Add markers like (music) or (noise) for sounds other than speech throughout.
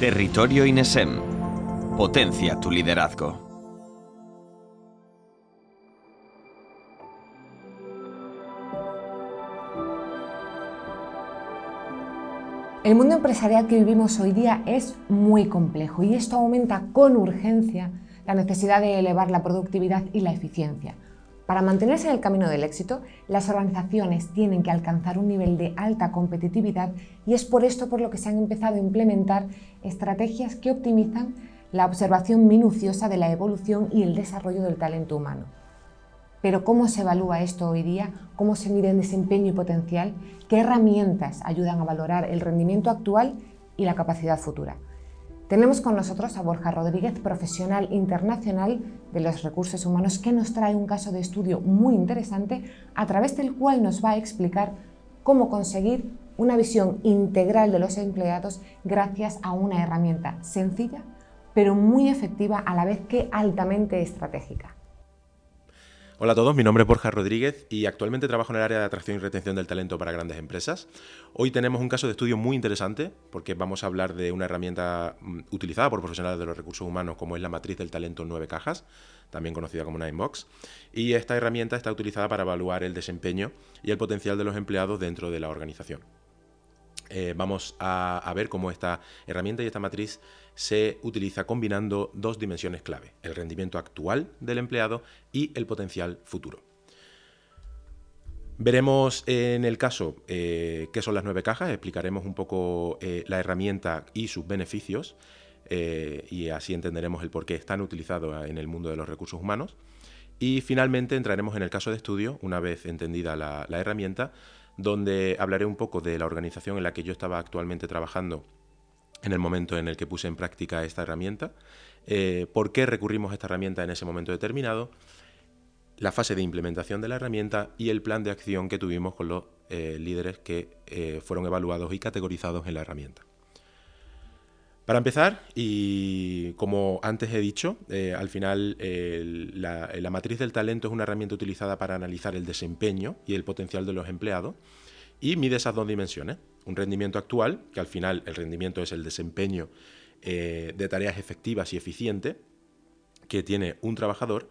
Territorio INESEM. Potencia tu liderazgo. El mundo empresarial que vivimos hoy día es muy complejo y esto aumenta con urgencia la necesidad de elevar la productividad y la eficiencia. Para mantenerse en el camino del éxito, las organizaciones tienen que alcanzar un nivel de alta competitividad y es por esto por lo que se han empezado a implementar estrategias que optimizan la observación minuciosa de la evolución y el desarrollo del talento humano. Pero ¿cómo se evalúa esto hoy día? ¿Cómo se mide el desempeño y potencial? ¿Qué herramientas ayudan a valorar el rendimiento actual y la capacidad futura? Tenemos con nosotros a Borja Rodríguez, profesional internacional de los recursos humanos, que nos trae un caso de estudio muy interesante a través del cual nos va a explicar cómo conseguir una visión integral de los empleados gracias a una herramienta sencilla, pero muy efectiva a la vez que altamente estratégica. Hola a todos, mi nombre es Borja Rodríguez y actualmente trabajo en el área de atracción y retención del talento para grandes empresas. Hoy tenemos un caso de estudio muy interesante porque vamos a hablar de una herramienta mm, utilizada por profesionales de los recursos humanos como es la matriz del talento en nueve cajas, también conocida como Ninebox. Y esta herramienta está utilizada para evaluar el desempeño y el potencial de los empleados dentro de la organización. Eh, vamos a, ver cómo esta herramienta y esta matriz se utiliza combinando dos dimensiones clave, el rendimiento actual del empleado y el potencial futuro. Veremos en el caso eh, qué son las nueve cajas, explicaremos un poco eh, la herramienta y sus beneficios y así entenderemos el por qué están utilizados en el mundo de los recursos humanos. Y finalmente entraremos en el caso de estudio, una vez entendida la herramienta, donde hablaré un poco de la organización en la que yo estaba actualmente trabajando en el momento en el que puse en práctica esta herramienta, eh, por qué recurrimos a esta herramienta en ese momento determinado, la fase de implementación de la herramienta y el plan de acción que tuvimos con los eh, líderes que eh, fueron evaluados y categorizados en la herramienta. Para empezar, y como antes he dicho, eh, al final la, matriz del talento es una herramienta utilizada para analizar el desempeño y el potencial de los empleados y mide esas dos dimensiones. Un rendimiento actual, que al final el rendimiento es el desempeño eh, de tareas efectivas y eficientes que tiene un trabajador,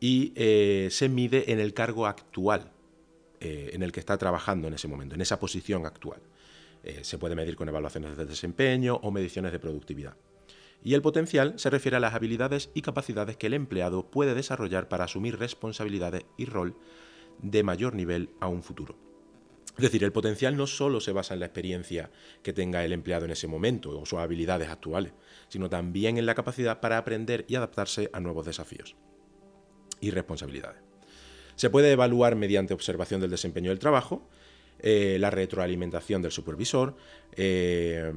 y eh, se mide en el cargo actual en el que está trabajando en ese momento, en esa posición actual. Eh, se puede medir con evaluaciones de desempeño o mediciones de productividad. Y el potencial se refiere a las habilidades y capacidades que el empleado puede desarrollar para asumir responsabilidades y rol de mayor nivel a un futuro. Es decir, el potencial no solo se basa en la experiencia que tenga el empleado en ese momento o sus habilidades actuales, sino también en la capacidad para aprender y adaptarse a nuevos desafíos y responsabilidades. Se puede evaluar mediante observación del desempeño del trabajo, eh, la retroalimentación del supervisor eh,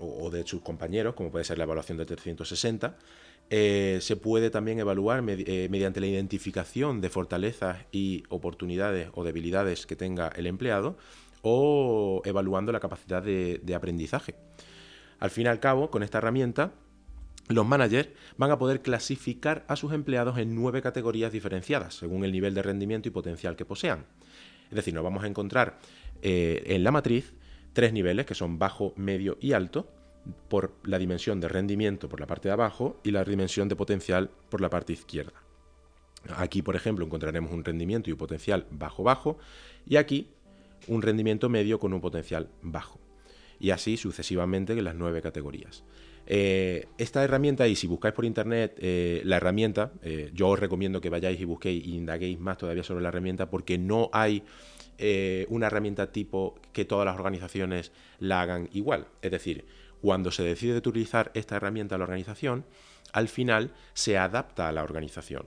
o de sus compañeros, como puede ser la evaluación de 360. Eh, se puede también evaluar mediante la identificación de fortalezas y oportunidades o debilidades que tenga el empleado o evaluando la capacidad de, de aprendizaje. Al fin y al cabo, con esta herramienta, los managers van a poder clasificar a sus empleados en nueve categorías diferenciadas, según el nivel de rendimiento y potencial que posean. Es decir, nos vamos a encontrar eh, en la matriz tres niveles que son bajo, medio y alto por la dimensión de rendimiento por la parte de abajo y la dimensión de potencial por la parte izquierda. Aquí, por ejemplo, encontraremos un rendimiento y un potencial bajo-bajo y aquí un rendimiento medio con un potencial bajo. Y así sucesivamente en las nueve categorías. Eh, esta herramienta, y si buscáis por internet eh, la herramienta, eh, yo os recomiendo que vayáis y busquéis y indaguéis más todavía sobre la herramienta porque no hay una herramienta tipo que todas las organizaciones la hagan igual. Es decir, cuando se decide utilizar esta herramienta a la organización, al final se adapta a la organización.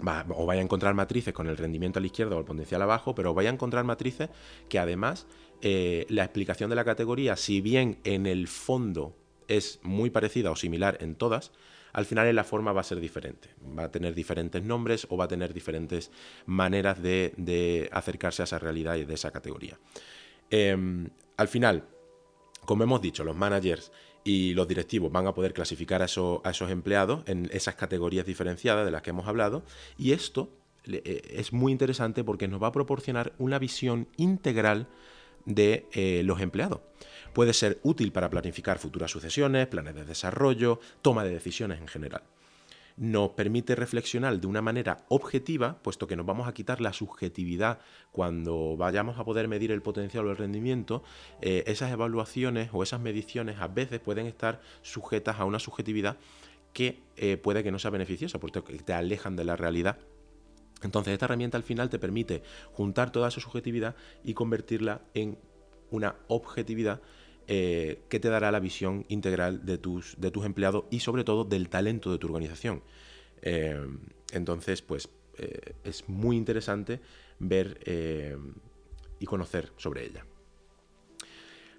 o vaya a encontrar matrices con el rendimiento a la izquierda o el potencial abajo, pero vaya a encontrar matrices que además la explicación de la categoría, si bien en el fondo es muy parecida o similar en todas, al final en la forma va a ser diferente. Va a tener diferentes nombres o va a tener diferentes maneras de, acercarse a esa realidad y de esa categoría. Em, al final, como hemos dicho, los managers y los directivos van a poder clasificar a, esos empleados en esas categorías diferenciadas de las que hemos hablado y esto eh, es muy interesante porque nos va a proporcionar una visión integral de eh, los empleados. Puede ser útil para planificar futuras sucesiones, planes de desarrollo, toma de decisiones en general. Nos permite reflexionar de una manera objetiva, puesto que nos vamos a quitar la subjetividad cuando vayamos a poder medir el potencial o el rendimiento. Eh, esas evaluaciones o esas mediciones a veces pueden estar sujetas a una subjetividad que eh, puede que no sea beneficiosa, porque te alejan de la realidad entonces esta herramienta al final te permite juntar toda esa subjetividad y convertirla en una objetividad eh, que te dará la visión integral de tus, de tus empleados y sobre todo del talento de tu organización. Eh, entonces, pues eh, es muy interesante ver y conocer sobre ella.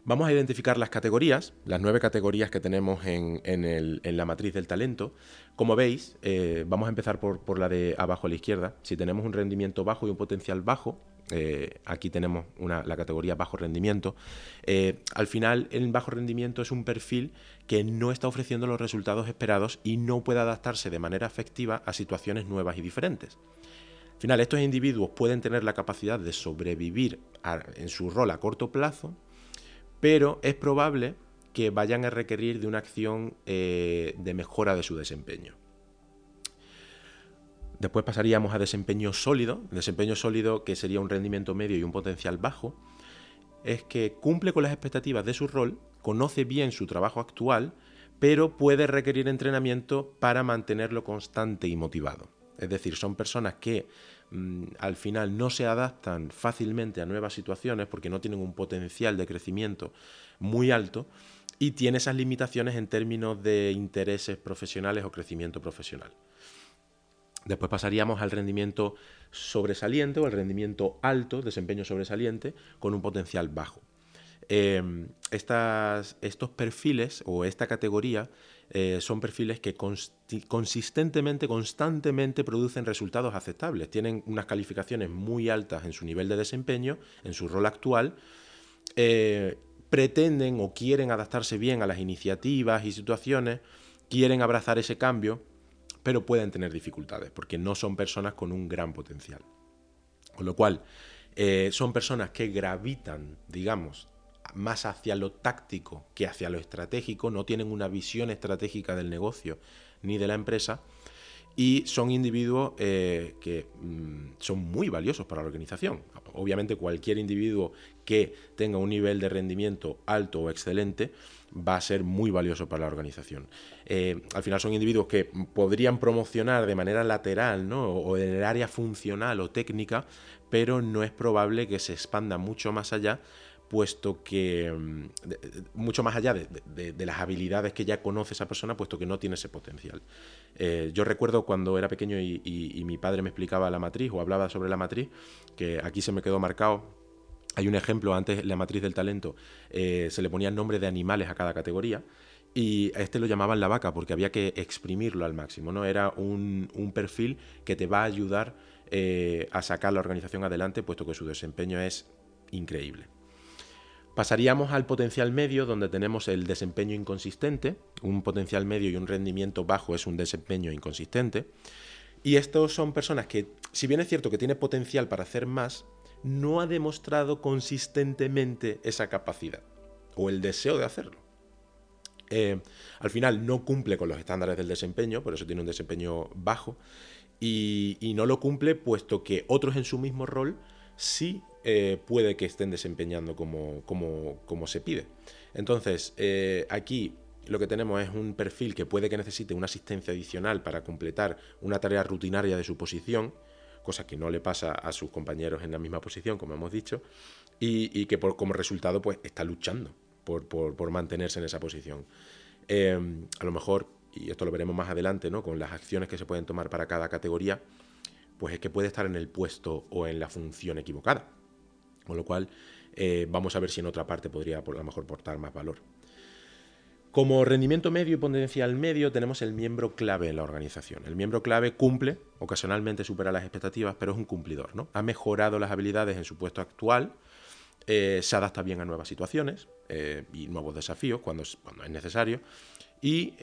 Vamos a identificar las categorías, las nueve categorías que tenemos en, la matriz del talento. Como veis, eh, vamos a empezar por, la de abajo a la izquierda. Si tenemos un rendimiento bajo y un potencial bajo, eh, aquí tenemos la categoría bajo rendimiento. Eh, al final, el bajo rendimiento es un perfil que no está ofreciendo los resultados esperados y no puede adaptarse de manera efectiva a situaciones nuevas y diferentes. Al final, estos individuos pueden tener la capacidad de sobrevivir en su rol a corto plazo, pero es probable que vayan a requerir de una acción eh, de mejora de su desempeño. Después pasaríamos a desempeño sólido. Desempeño sólido, que sería un rendimiento medio y un potencial bajo, es que cumple con las expectativas de su rol, conoce bien su trabajo actual, pero puede requerir entrenamiento para mantenerlo constante y motivado. Es decir, son personas que Mm, al final no se adaptan fácilmente a nuevas situaciones porque no tienen un potencial de crecimiento muy alto y tiene esas limitaciones en términos de intereses profesionales o crecimiento profesional. Después pasaríamos al rendimiento sobresaliente o al rendimiento alto, desempeño sobresaliente, con un potencial bajo. Em, estos perfiles o esta categoría eh, son perfiles que consistentemente, constantemente producen resultados aceptables. Tienen unas calificaciones muy altas en su nivel de desempeño, en su rol actual. Eh, pretenden o quieren adaptarse bien a las iniciativas y situaciones, quieren abrazar ese cambio, pero pueden tener dificultades porque no son personas con un gran potencial. Con lo cual, eh, son personas que gravitan, digamos, más hacia lo táctico que hacia lo estratégico, no tienen una visión estratégica del negocio ni de la empresa y son individuos eh, que mm, son muy valiosos para la organización. Obviamente cualquier individuo que tenga un nivel de rendimiento alto o excelente va a ser muy valioso para la organización. Eh, al final son individuos que podrían promocionar de manera lateral ¿no? o en el área funcional o técnica, pero no es probable que se expanda mucho más allá puesto que, mm, mucho más allá de, las habilidades que ya conoce esa persona, puesto que no tiene ese potencial. Eh, yo recuerdo cuando era pequeño y, mi padre me explicaba la matriz o hablaba sobre la matriz, que aquí se me quedó marcado. Hay un ejemplo, antes la matriz del talento eh, se le ponía nombre de animales a cada categoría y a este lo llamaban la vaca porque había que exprimirlo al máximo, ¿no? Era un, perfil que te va a ayudar eh, a sacar la organización adelante, puesto que su desempeño es increíble. Pasaríamos al potencial medio, donde tenemos el desempeño inconsistente. Un potencial medio y un rendimiento bajo es un desempeño inconsistente. Y estos son personas que, si bien es cierto que tiene potencial para hacer más, no ha demostrado consistentemente esa capacidad o el deseo de hacerlo. Eh, al final no cumple con los estándares del desempeño, por eso tiene un desempeño bajo, y, y no lo cumple puesto que otros en su mismo rol sí eh, puede que estén desempeñando como, se pide. Entonces, eh, aquí lo que tenemos es un perfil que puede que necesite una asistencia adicional para completar una tarea rutinaria de su posición, cosa que no le pasa a sus compañeros en la misma posición, como hemos dicho, y, que como resultado pues está luchando por, mantenerse en esa posición. Eh, a lo mejor, y esto lo veremos más adelante, ¿no? con las acciones que se pueden tomar para cada categoría, pues es que puede estar en el puesto o en la función equivocada. Con lo cual, eh, vamos a ver si en otra parte podría por, a lo mejor portar más valor. Como rendimiento medio y potencial medio tenemos el miembro clave en la organización. El miembro clave cumple, ocasionalmente supera las expectativas, pero es un cumplidor. ¿no? Ha mejorado las habilidades en su puesto actual, eh, se adapta bien a nuevas situaciones eh, y nuevos desafíos cuando es, cuando es necesario y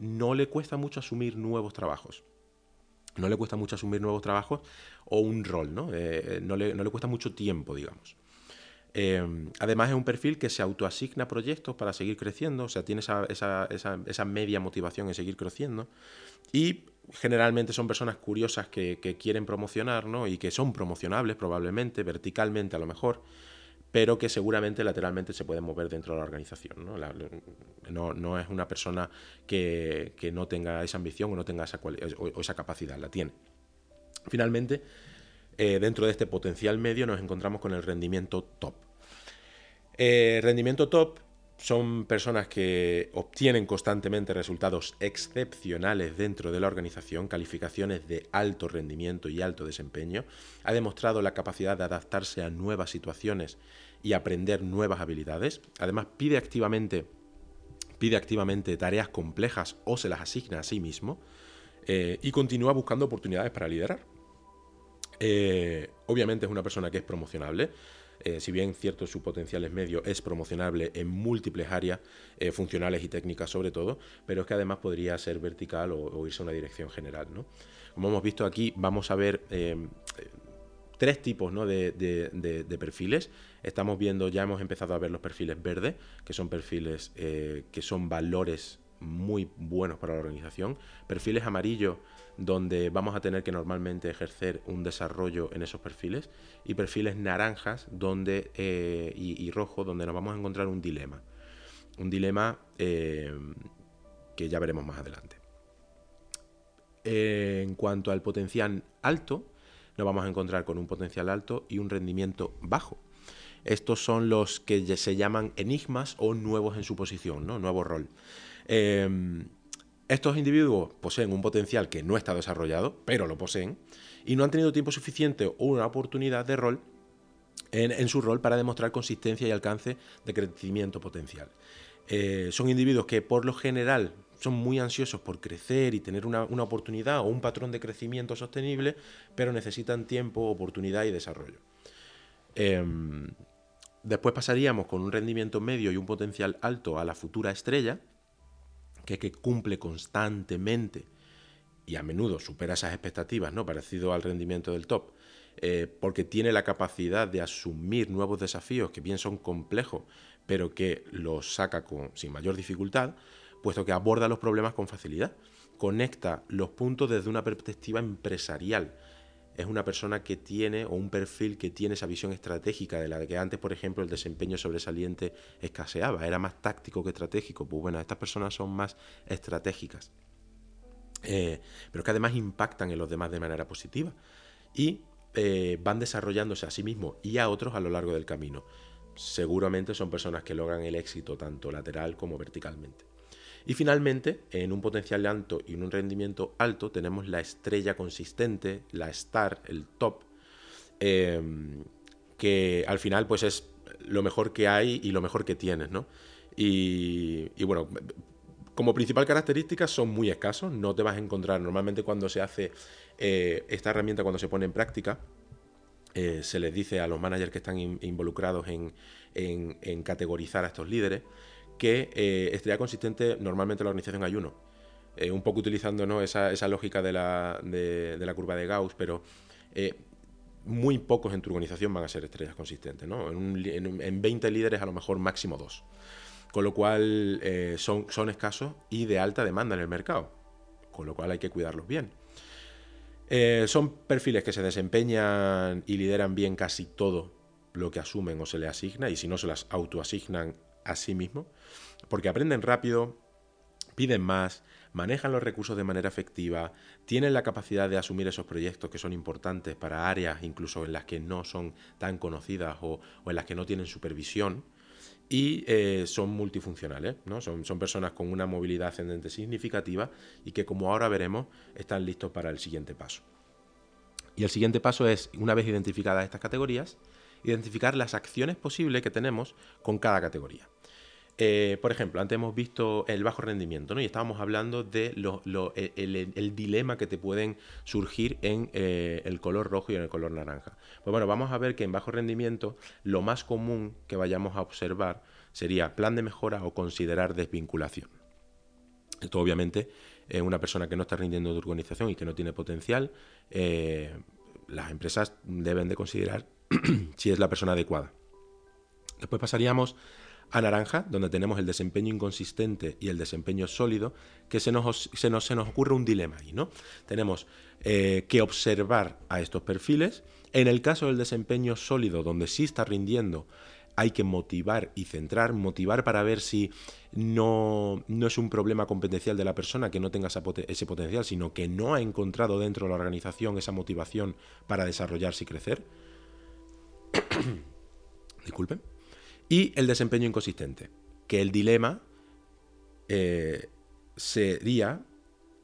no le cuesta mucho asumir nuevos trabajos. No le cuesta mucho asumir nuevos trabajos o un rol, ¿no? no, le, no le cuesta mucho tiempo, digamos. Eh, además es un perfil que se autoasigna proyectos para seguir creciendo, o sea, tiene esa, media motivación en seguir creciendo y generalmente son personas curiosas que, quieren promocionar ¿no? y que son promocionables probablemente, verticalmente a lo mejor, pero que seguramente lateralmente se pueden mover dentro de la organización. No, no, es una persona que, no tenga esa ambición o no tenga esa, o esa capacidad, la tiene. Finalmente, eh, dentro de este potencial medio nos encontramos con el rendimiento top. Eh, rendimiento top son personas que obtienen constantemente resultados excepcionales dentro de la organización, calificaciones de alto rendimiento y alto desempeño, ha demostrado la capacidad de adaptarse a nuevas situaciones y aprender nuevas habilidades, además pide activamente, pide activamente tareas complejas o se las asigna a sí mismo eh, y continúa buscando oportunidades para liderar. Eh, obviamente es una persona que es promocionable. Eh, si bien cierto su potencial es medio, es promocionable en múltiples áreas eh, funcionales y técnicas sobre todo, pero es que además podría ser vertical o, irse a una dirección general. Como hemos visto aquí, vamos a ver tres tipos de, perfiles. Estamos viendo, ya hemos empezado a ver los perfiles verdes, que son perfiles que son valores muy buenos para la organización. Perfiles amarillos donde vamos a tener que normalmente ejercer un desarrollo en esos perfiles, y perfiles naranjas donde, eh, y, rojo donde nos vamos a encontrar un dilema. Un dilema eh, que ya veremos más adelante. En cuanto al potencial alto, nos vamos a encontrar con un potencial alto y un rendimiento bajo. Estos son los que se llaman enigmas o nuevos en su posición, ¿no? nuevo rol. Estos individuos poseen un potencial que no está desarrollado, pero lo poseen, y no han tenido tiempo suficiente o una oportunidad de rol en, su rol para demostrar consistencia y alcance de crecimiento potencial. Eh, son individuos que por lo general son muy ansiosos por crecer y tener una, oportunidad o un patrón de crecimiento sostenible, pero necesitan tiempo, oportunidad y desarrollo. Em, después pasaríamos con un rendimiento medio y un potencial alto a la futura estrella, que, cumple constantemente y a menudo supera esas expectativas, ¿no? parecido al rendimiento del top, eh, porque tiene la capacidad de asumir nuevos desafíos que bien son complejos, pero que los saca con, sin mayor dificultad, puesto que aborda los problemas con facilidad, conecta los puntos desde una perspectiva empresarial, es una persona que tiene o un perfil que tiene esa visión estratégica de la que antes, por ejemplo, el desempeño sobresaliente escaseaba, era más táctico que estratégico. Pues bueno, estas personas son más estratégicas, eh, pero que además impactan en los demás de manera positiva y eh, van desarrollándose a sí mismos y a otros a lo largo del camino. Seguramente son personas que logran el éxito tanto lateral como verticalmente. Y finalmente, en un potencial alto y en un rendimiento alto, tenemos la estrella consistente, la star, el top, em, que al final pues es lo mejor que hay y lo mejor que tienes, ¿no? Y, bueno, como principal característica son muy escasos, no te vas a encontrar normalmente cuando se hace eh, esta herramienta, cuando se pone en práctica, eh, se les dice a los managers que están involucrados en categorizar a estos líderes, que eh, estrella consistente normalmente la organización hay uno. Eh, un poco utilizando ¿no? esa, lógica de la, de, la, curva de Gauss, pero eh, muy pocos en tu organización van a ser estrellas consistentes. ¿no? En, 20 líderes a lo mejor máximo dos. Con lo cual son, son escasos y de alta demanda en el mercado. Con lo cual hay que cuidarlos bien. son perfiles que se desempeñan y lideran bien casi todo lo que asumen o se le asigna, y si no se las autoasignan a sí mismo, porque aprenden rápido, piden más, manejan los recursos de manera efectiva, tienen la capacidad de asumir esos proyectos que son importantes para áreas incluso en las que no son tan conocidas o, en las que no tienen supervisión y eh, son multifuncionales, ¿no? son, son personas con una movilidad ascendente significativa y que como ahora veremos están listos para el siguiente paso. Y el siguiente paso es, una vez identificadas estas categorías, identificar las acciones posibles que tenemos con cada categoría. Eh, por ejemplo, antes hemos visto el bajo rendimiento, ¿no? Y estábamos hablando de e, dilema que te pueden surgir en eh, el color rojo y en el color naranja. Pues bueno, vamos a ver que en bajo rendimiento lo más común que vayamos a observar sería plan de mejora o considerar desvinculación. Esto obviamente es una persona que no está rindiendo de organización y que no tiene potencial, eh, las empresas deben de considerar (clears throat) si es la persona adecuada. Después pasaríamos a naranja, donde tenemos el desempeño inconsistente y el desempeño sólido, que se nos, se nos, se nos ocurre un dilema ahí, ¿no? Tenemos eh, que observar a estos perfiles. En el caso del desempeño sólido, donde sí está rindiendo, hay que motivar y centrar, motivar para ver si no, no es un problema competencial de la persona que no tenga ese potencial, sino que no ha encontrado dentro de la organización esa motivación para desarrollarse y crecer. (coughs) Disculpen. Y el desempeño inconsistente, que el dilema eh, sería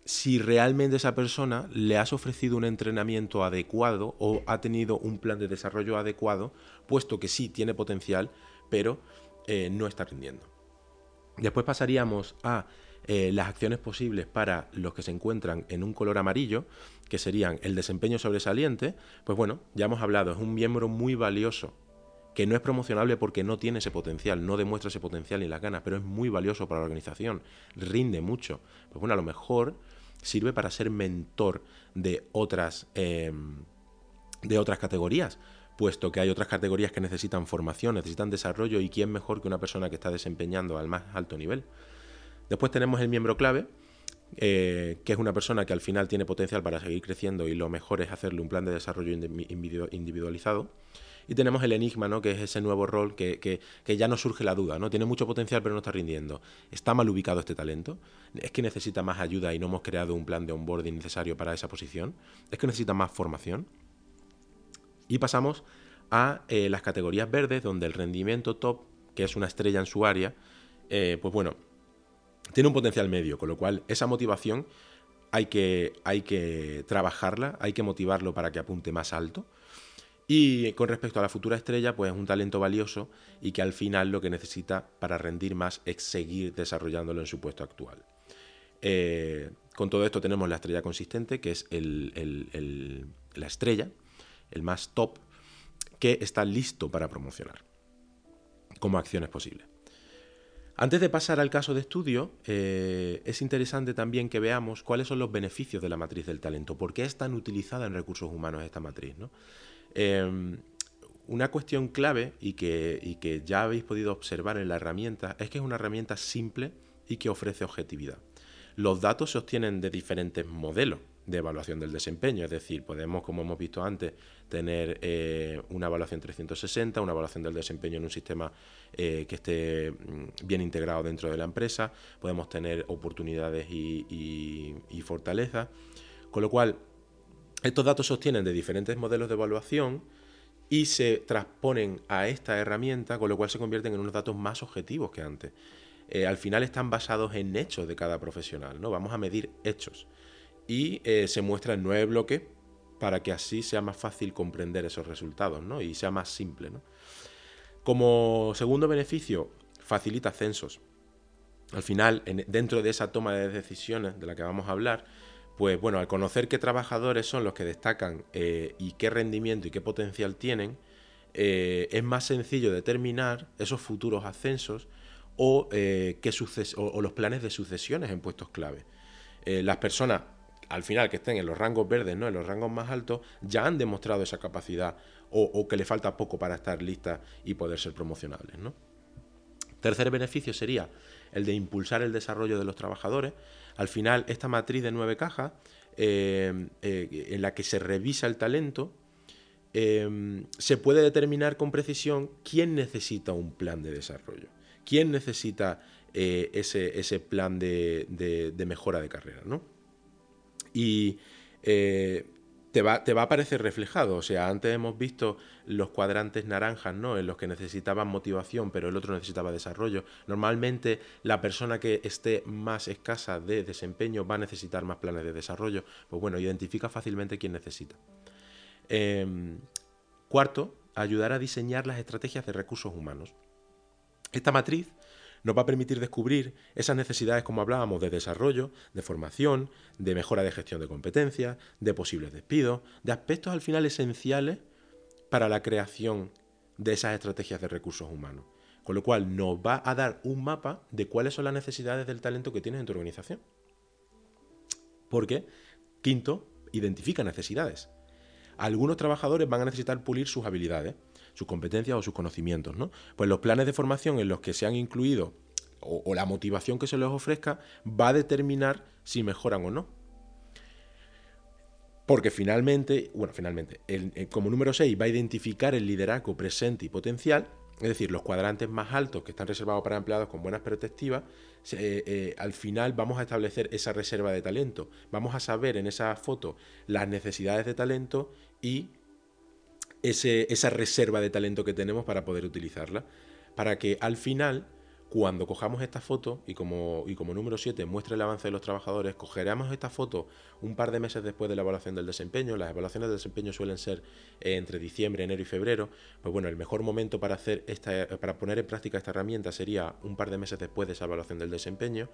si realmente esa persona le has ofrecido un entrenamiento adecuado o ha tenido un plan de desarrollo adecuado, puesto que sí tiene potencial, pero eh, no está rindiendo. Después pasaríamos a eh, las acciones posibles para los que se encuentran en un color amarillo, que serían el desempeño sobresaliente. Pues bueno, ya hemos hablado, es un miembro muy valioso que no es promocionable porque no tiene ese potencial, no demuestra ese potencial ni las ganas, pero es muy valioso para la organización, rinde mucho. Pues bueno, a lo mejor sirve para ser mentor de otras, em, de otras categorías, puesto que hay otras categorías que necesitan formación, necesitan desarrollo y quién mejor que una persona que está desempeñando al más alto nivel. Después tenemos el miembro clave, eh, que es una persona que al final tiene potencial para seguir creciendo y lo mejor es hacerle un plan de desarrollo individualizado. Y tenemos el enigma, ¿no? que es ese nuevo rol que, ya no surge la duda, ¿no? Tiene mucho potencial pero no está rindiendo. ¿Está mal ubicado este talento? ¿Es que necesita más ayuda y no hemos creado un plan de onboarding necesario para esa posición? ¿Es que necesita más formación? Y pasamos a eh, las categorías verdes, donde el rendimiento top, que es una estrella en su área, eh, pues bueno, tiene un potencial medio, con lo cual esa motivación hay que, hay que trabajarla, hay que motivarlo para que apunte más alto. Y con respecto a la futura estrella, pues es un talento valioso y que al final lo que necesita para rendir más es seguir desarrollándolo en su puesto actual. Eh, con todo esto tenemos la estrella consistente, que es la estrella, el más top, que está listo para promocionar como acciones posibles. Antes de pasar al caso de estudio, eh, es interesante también que veamos cuáles son los beneficios de la matriz del talento, por qué es tan utilizada en recursos humanos esta matriz. ¿no? Em, una cuestión clave y que, ya habéis podido observar en la herramienta es que es una herramienta simple y que ofrece objetividad. Los datos se obtienen de diferentes modelos de evaluación del desempeño, es decir, podemos, como hemos visto antes, tener eh, una evaluación 360, una evaluación del desempeño en un sistema eh, que esté mm, bien integrado dentro de la empresa, podemos tener oportunidades y, y fortalezas, con lo cual estos datos se obtienen de diferentes modelos de evaluación y se transponen a esta herramienta, con lo cual se convierten en unos datos más objetivos que antes. Eh, al final están basados en hechos de cada profesional, ¿no? Vamos a medir hechos. Y eh, se muestra en nueve bloques para que así sea más fácil comprender esos resultados, ¿no? Y sea más simple, Como segundo beneficio, facilita censos. Al final, dentro de esa toma de decisiones de la que vamos a hablar, pues bueno, al conocer qué trabajadores son los que destacan eh, y qué rendimiento y qué potencial tienen, eh, es más sencillo determinar esos futuros ascensos o, eh, o, los planes de sucesiones en puestos clave. las personas, al final, que estén en los rangos verdes, ¿no? en los rangos más altos, ya han demostrado esa capacidad o, que le falta poco para estar listas y poder ser promocionables. ¿no? Tercer beneficio sería el de impulsar el desarrollo de los trabajadores. Al final, esta matriz de nueve cajas, eh, eh, en la que se revisa el talento, eh, se puede determinar con precisión quién necesita un plan de desarrollo, quién necesita ese, ese, plan de, de, mejora de carrera. ¿no? Y te va, te va, a aparecer reflejado. O sea, antes hemos visto los cuadrantes naranjas, ¿no? En los que necesitaban motivación, pero el otro necesitaba desarrollo. Normalmente la persona que esté más escasa de desempeño va a necesitar más planes de desarrollo. Pues bueno, identifica fácilmente quién necesita. Em, cuarto, ayudar a diseñar las estrategias de recursos humanos. Esta matriz nos va a permitir descubrir esas necesidades, como hablábamos, de desarrollo, de formación, de mejora de gestión de competencias, de posibles despidos, de aspectos al final esenciales para la creación de esas estrategias de recursos humanos. Con lo cual nos va a dar un mapa de cuáles son las necesidades del talento que tienes en tu organización. Porque, quinto, identifica necesidades. Algunos trabajadores van a necesitar pulir sus habilidades, sus competencias o sus conocimientos. ¿no? Pues los planes de formación en los que se han incluido o, la motivación que se les ofrezca va a determinar si mejoran o no. Porque finalmente, bueno, finalmente, como número 6 va a identificar el liderazgo presente y potencial, es decir, los cuadrantes más altos que están reservados para empleados con buenas perspectivas, eh, eh, al final vamos a establecer esa reserva de talento. Vamos a saber en esa foto las necesidades de talento y esa reserva de talento que tenemos para poder utilizarla. Para que al final cuando cojamos esta foto y como, y como número 7 muestra el avance de los trabajadores, cogeremos esta foto un par de meses después de la evaluación del desempeño. Las evaluaciones de desempeño suelen ser entre diciembre, enero y febrero. Pues bueno, el mejor momento para, hacer esta, para poner en práctica esta herramienta sería un par de meses después de esa evaluación del desempeño.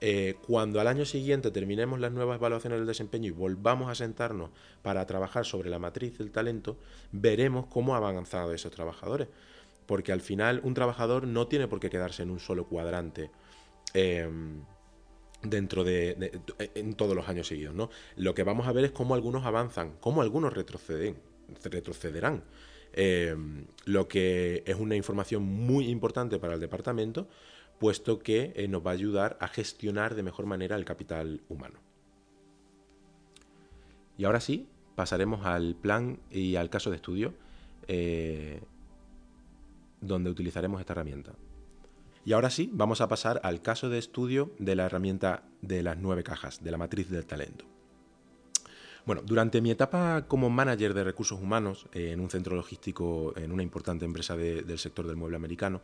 Eh, cuando al año siguiente terminemos las nuevas evaluaciones del desempeño y volvamos a sentarnos para trabajar sobre la matriz del talento, veremos cómo han avanzado esos trabajadores porque al final un trabajador no tiene por qué quedarse en un solo cuadrante. Em, dentro de, en todos los años seguidos, ¿no? Lo que vamos a ver es cómo algunos avanzan, cómo algunos retroceden, retrocederán. Em, lo que es una información muy importante para el departamento, puesto que eh, nos va a ayudar a gestionar de mejor manera el capital humano. Y ahora sí, pasaremos al plan y al caso de estudio. Eh, donde utilizaremos esta herramienta. Y ahora sí, vamos a pasar al caso de estudio de la herramienta de las nueve cajas, de la matriz del talento. Bueno, durante mi etapa como manager de recursos humanos eh, en un centro logístico, en una importante empresa del sector del mueble americano,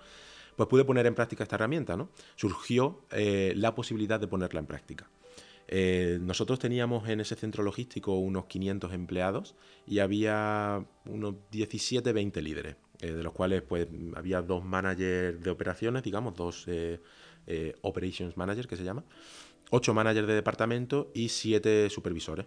pues pude poner en práctica esta herramienta. ¿no? Surgió eh, la posibilidad de ponerla en práctica. Eh, nosotros teníamos en ese centro logístico unos 500 empleados y había unos 17-20 líderes. Eh, de los cuales pues había dos managers de operaciones, digamos, dos eh, eh, operations managers que se llama, ocho managers de departamento y siete supervisores.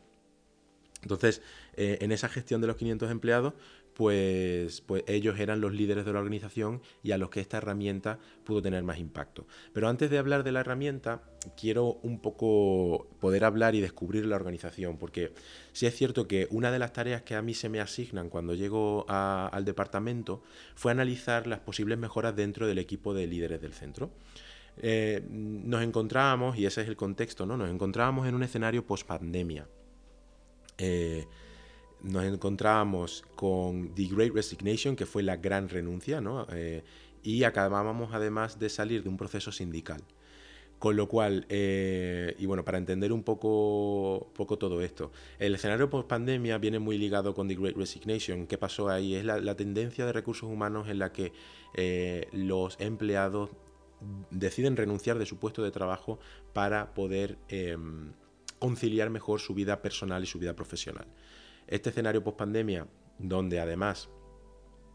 Entonces, en esa gestión de los 500 empleados, pues, pues ellos eran los líderes de la organización y a los que esta herramienta pudo tener más impacto. Pero antes de hablar de la herramienta, quiero un poco poder hablar y descubrir la organización, porque sí es cierto que una de las tareas que a mí se me asignan cuando llego al departamento fue analizar las posibles mejoras dentro del equipo de líderes del centro. Eh, nos encontrábamos, y ese es el contexto, ¿no? nos encontrábamos en un escenario post-pandemia. Eh, nos encontrábamos con The Great Resignation, que fue la gran renuncia, ¿no? Eh, y acabábamos además de salir de un proceso sindical. Con lo cual, eh, y bueno, para entender un poco, todo esto, el escenario post pandemia viene muy ligado con The Great Resignation. ¿Qué pasó ahí? Es la, tendencia de recursos humanos en la que eh, los empleados deciden renunciar de su puesto de trabajo para poder em, conciliar mejor su vida personal y su vida profesional. Este escenario post pandemia, donde además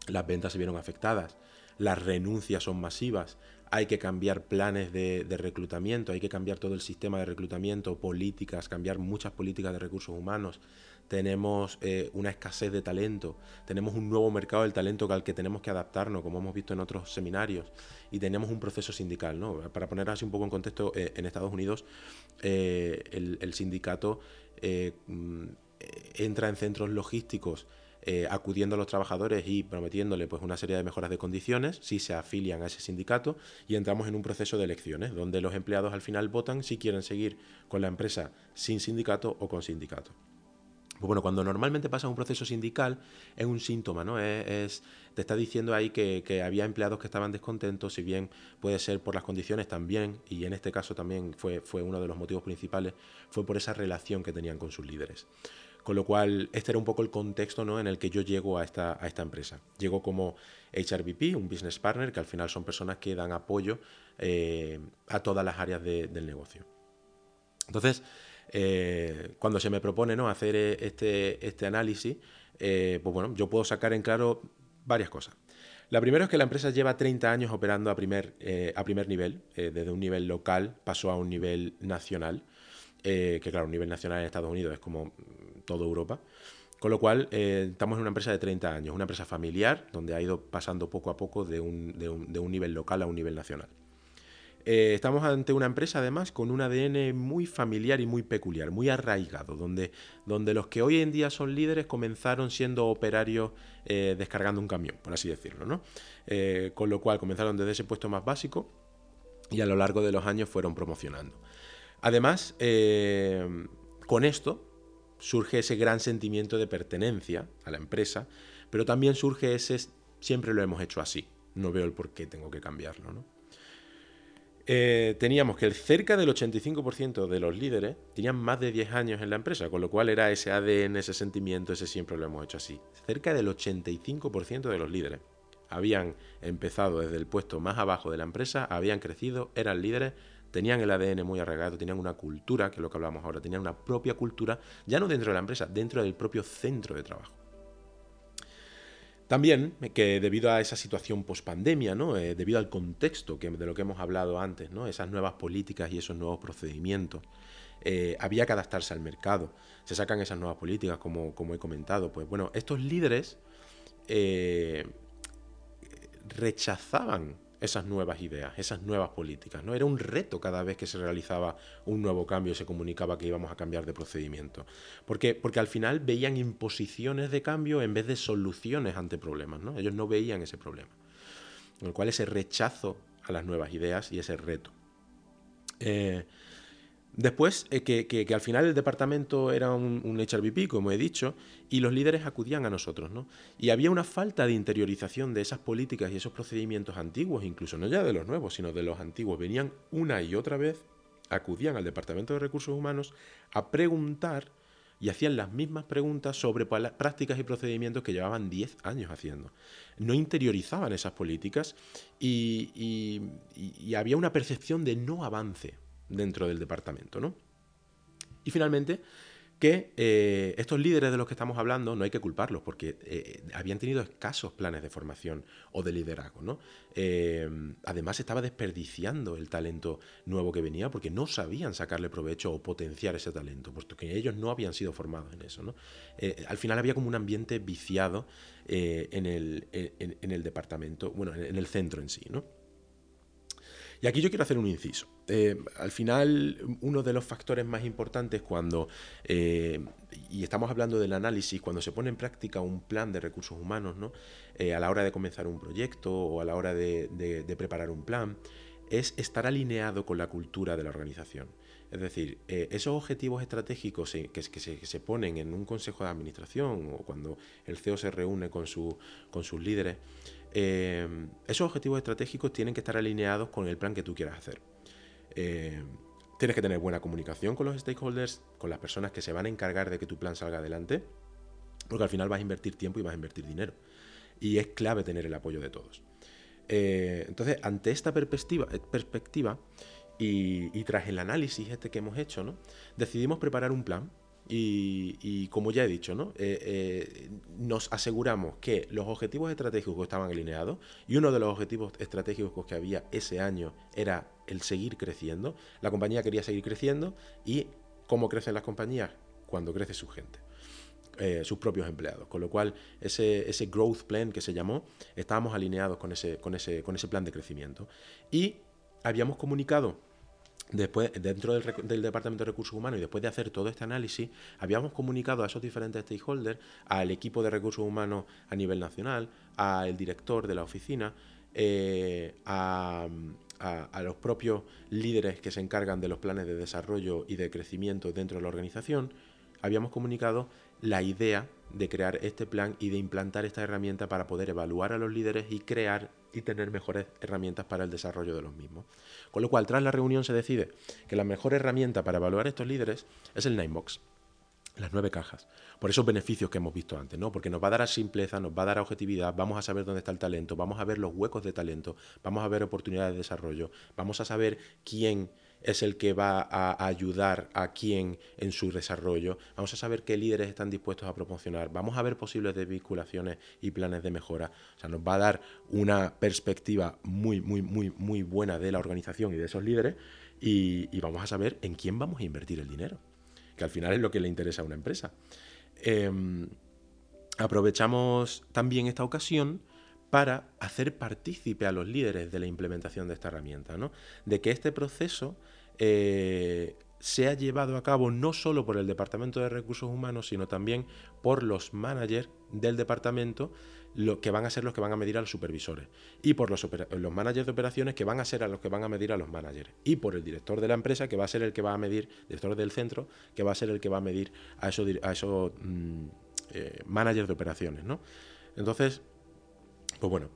las ventas se vieron afectadas, las renuncias son masivas, hay que cambiar planes de, reclutamiento, hay que cambiar todo el sistema de reclutamiento, políticas, cambiar muchas políticas de recursos humanos. Tenemos eh, una escasez de talento, tenemos un nuevo mercado del talento al que tenemos que adaptarnos, como hemos visto en otros seminarios, y tenemos un proceso sindical. ¿no? Para poner así un poco en contexto, eh, en Estados Unidos eh, el, sindicato mm, entra en centros logísticos eh, acudiendo a los trabajadores y prometiéndole pues, una serie de mejoras de condiciones si se afilian a ese sindicato y entramos en un proceso de elecciones donde los empleados al final votan si quieren seguir con la empresa sin sindicato o con sindicato. Pues bueno, cuando normalmente pasa un proceso sindical es un síntoma, ¿no? Es, te está diciendo ahí que, que, había empleados que estaban descontentos, si bien puede ser por las condiciones también, y en este caso también fue, fue uno de los motivos principales, fue por esa relación que tenían con sus líderes. Con lo cual, este era un poco el contexto ¿no? en el que yo llego a esta, a esta empresa. Llego como HRBP, un business partner, que al final son personas que dan apoyo eh, a todas las áreas del negocio. Entonces, eh, cuando se me propone ¿no? hacer eh, este, este análisis, pues bueno, yo puedo sacar en claro varias cosas. La primera es que la empresa lleva 30 años operando a primer, a primer nivel, desde un nivel local pasó a un nivel nacional, que claro, un nivel nacional en Estados Unidos es como toda Europa. Con lo cual, eh, estamos en una empresa de 30 años, una empresa familiar, donde ha ido pasando poco a poco de un, nivel local a un nivel nacional. Eh, estamos ante una empresa además con un ADN muy familiar y muy peculiar, muy arraigado, donde, donde los que hoy en día son líderes comenzaron siendo operarios eh, descargando un camión, por así decirlo. ¿no? Eh, con lo cual comenzaron desde ese puesto más básico y a lo largo de los años fueron promocionando. Además, con esto surge ese gran sentimiento de pertenencia a la empresa, pero también surge ese siempre lo hemos hecho así, no veo el por qué tengo que cambiarlo. Eh, teníamos que el cerca del 85% de los líderes tenían más de 10 años en la empresa, con lo cual era ese ADN, ese sentimiento, ese siempre lo hemos hecho así. Cerca del 85% de los líderes habían empezado desde el puesto más abajo de la empresa, habían crecido, eran líderes, tenían el ADN muy arraigado, tenían una cultura, que es lo que hablamos ahora, tenían una propia cultura, ya no dentro de la empresa, dentro del propio centro de trabajo. También que debido a esa situación post-pandemia, ¿no? Eh, debido al contexto que, de lo que hemos hablado antes, ¿no? esas nuevas políticas y esos nuevos procedimientos, eh, había que adaptarse al mercado. Se sacan esas nuevas políticas, como, como he comentado. Pues bueno, estos líderes eh, rechazaban esas nuevas ideas, esas nuevas políticas. ¿no? Era un reto cada vez que se realizaba un nuevo cambio y se comunicaba que íbamos a cambiar de procedimiento. Porque, porque al final veían imposiciones de cambio en vez de soluciones ante problemas. ¿no? Ellos no veían ese problema. Con lo cual ese rechazo a las nuevas ideas y ese reto. Eh, Después, eh, que, al final el departamento era un, un, HRBP, como he dicho, y los líderes acudían a nosotros, ¿no? Y había una falta de interiorización de esas políticas y esos procedimientos antiguos, incluso no ya de los nuevos, sino de los antiguos. Venían una y otra vez, acudían al departamento de recursos humanos a preguntar y hacían las mismas preguntas sobre prácticas y procedimientos que llevaban 10 años haciendo. No interiorizaban esas políticas y había una percepción de no avance dentro del departamento. ¿no? Y finalmente, que eh, estos líderes de los que estamos hablando no hay que culparlos porque eh, habían tenido escasos planes de formación o de liderazgo. ¿no? Eh, además estaba desperdiciando el talento nuevo que venía porque no sabían sacarle provecho o potenciar ese talento, puesto que ellos no habían sido formados en eso. ¿no? al final había como un ambiente viciado en el, en, el departamento, bueno, en el centro en sí. ¿no? Y aquí yo quiero hacer un inciso. Eh, al final, uno de los factores más importantes cuando, eh, y estamos hablando del análisis, cuando se pone en práctica un plan de recursos humanos, ¿no? Eh, a la hora de comenzar un proyecto o a la hora de, preparar un plan, es estar alineado con la cultura de la organización. Es decir, esos objetivos estratégicos que, se, ponen en un consejo de administración o cuando el CEO se reúne con, con sus líderes, eh, esos objetivos estratégicos tienen que estar alineados con el plan que tú quieras hacer. Eh, tienes que tener buena comunicación con los stakeholders, con las personas que se van a encargar de que tu plan salga adelante, porque al final vas a invertir tiempo y vas a invertir dinero. Y es clave tener el apoyo de todos. Eh, entonces, ante esta perspectiva, perspectiva y, tras el análisis este que hemos hecho, ¿no? decidimos preparar un plan y, como ya he dicho, ¿no? Eh, eh, nos aseguramos que los objetivos estratégicos estaban alineados y uno de los objetivos estratégicos que había ese año era el seguir creciendo. La compañía quería seguir creciendo y ¿cómo crecen las compañías? Cuando crece su gente. Eh, sus propios empleados. Con lo cual, ese, ese growth plan que se llamó, estábamos alineados con ese, con, ese, con ese plan de crecimiento. Y habíamos comunicado Después, dentro del, Departamento de Recursos Humanos y después de hacer todo este análisis, habíamos comunicado a esos diferentes stakeholders, al equipo de recursos humanos a nivel nacional, al director de la oficina, eh, a, los propios líderes que se encargan de los planes de desarrollo y de crecimiento dentro de la organización, habíamos comunicado la idea de crear este plan y de implantar esta herramienta para poder evaluar a los líderes y crear y tener mejores herramientas para el desarrollo de los mismos. Con lo cual, tras la reunión se decide que la mejor herramienta para evaluar a estos líderes es el Ninebox, las nueve cajas, por esos beneficios que hemos visto antes, ¿no? Porque nos va a dar a simpleza, nos va a dar a objetividad, vamos a saber dónde está el talento, vamos a ver los huecos de talento, vamos a ver oportunidades de desarrollo, vamos a saber quién es el que va a ayudar a quién en su desarrollo. Vamos a saber qué líderes están dispuestos a promocionar. Vamos a ver posibles desvinculaciones y planes de mejora. O sea, nos va a dar una perspectiva muy, muy, muy, muy buena de la organización y de esos líderes y, vamos a saber en quién vamos a invertir el dinero, que al final es lo que le interesa a una empresa. Em, aprovechamos también esta ocasión para hacer partícipe a los líderes de la implementación de esta herramienta, ¿no? de que este proceso eh, sea llevado a cabo no solo por el Departamento de Recursos Humanos, sino también por los managers del departamento, lo, que van a ser los que van a medir a los supervisores, y por los, managers de operaciones, que van a ser a los que van a medir a los managers, y por el director de la empresa, que va a ser el que va a medir, director del centro, que va a ser el que va a medir a esos, a esos mm, eh, managers de operaciones. ¿no? Entonces, pues bueno,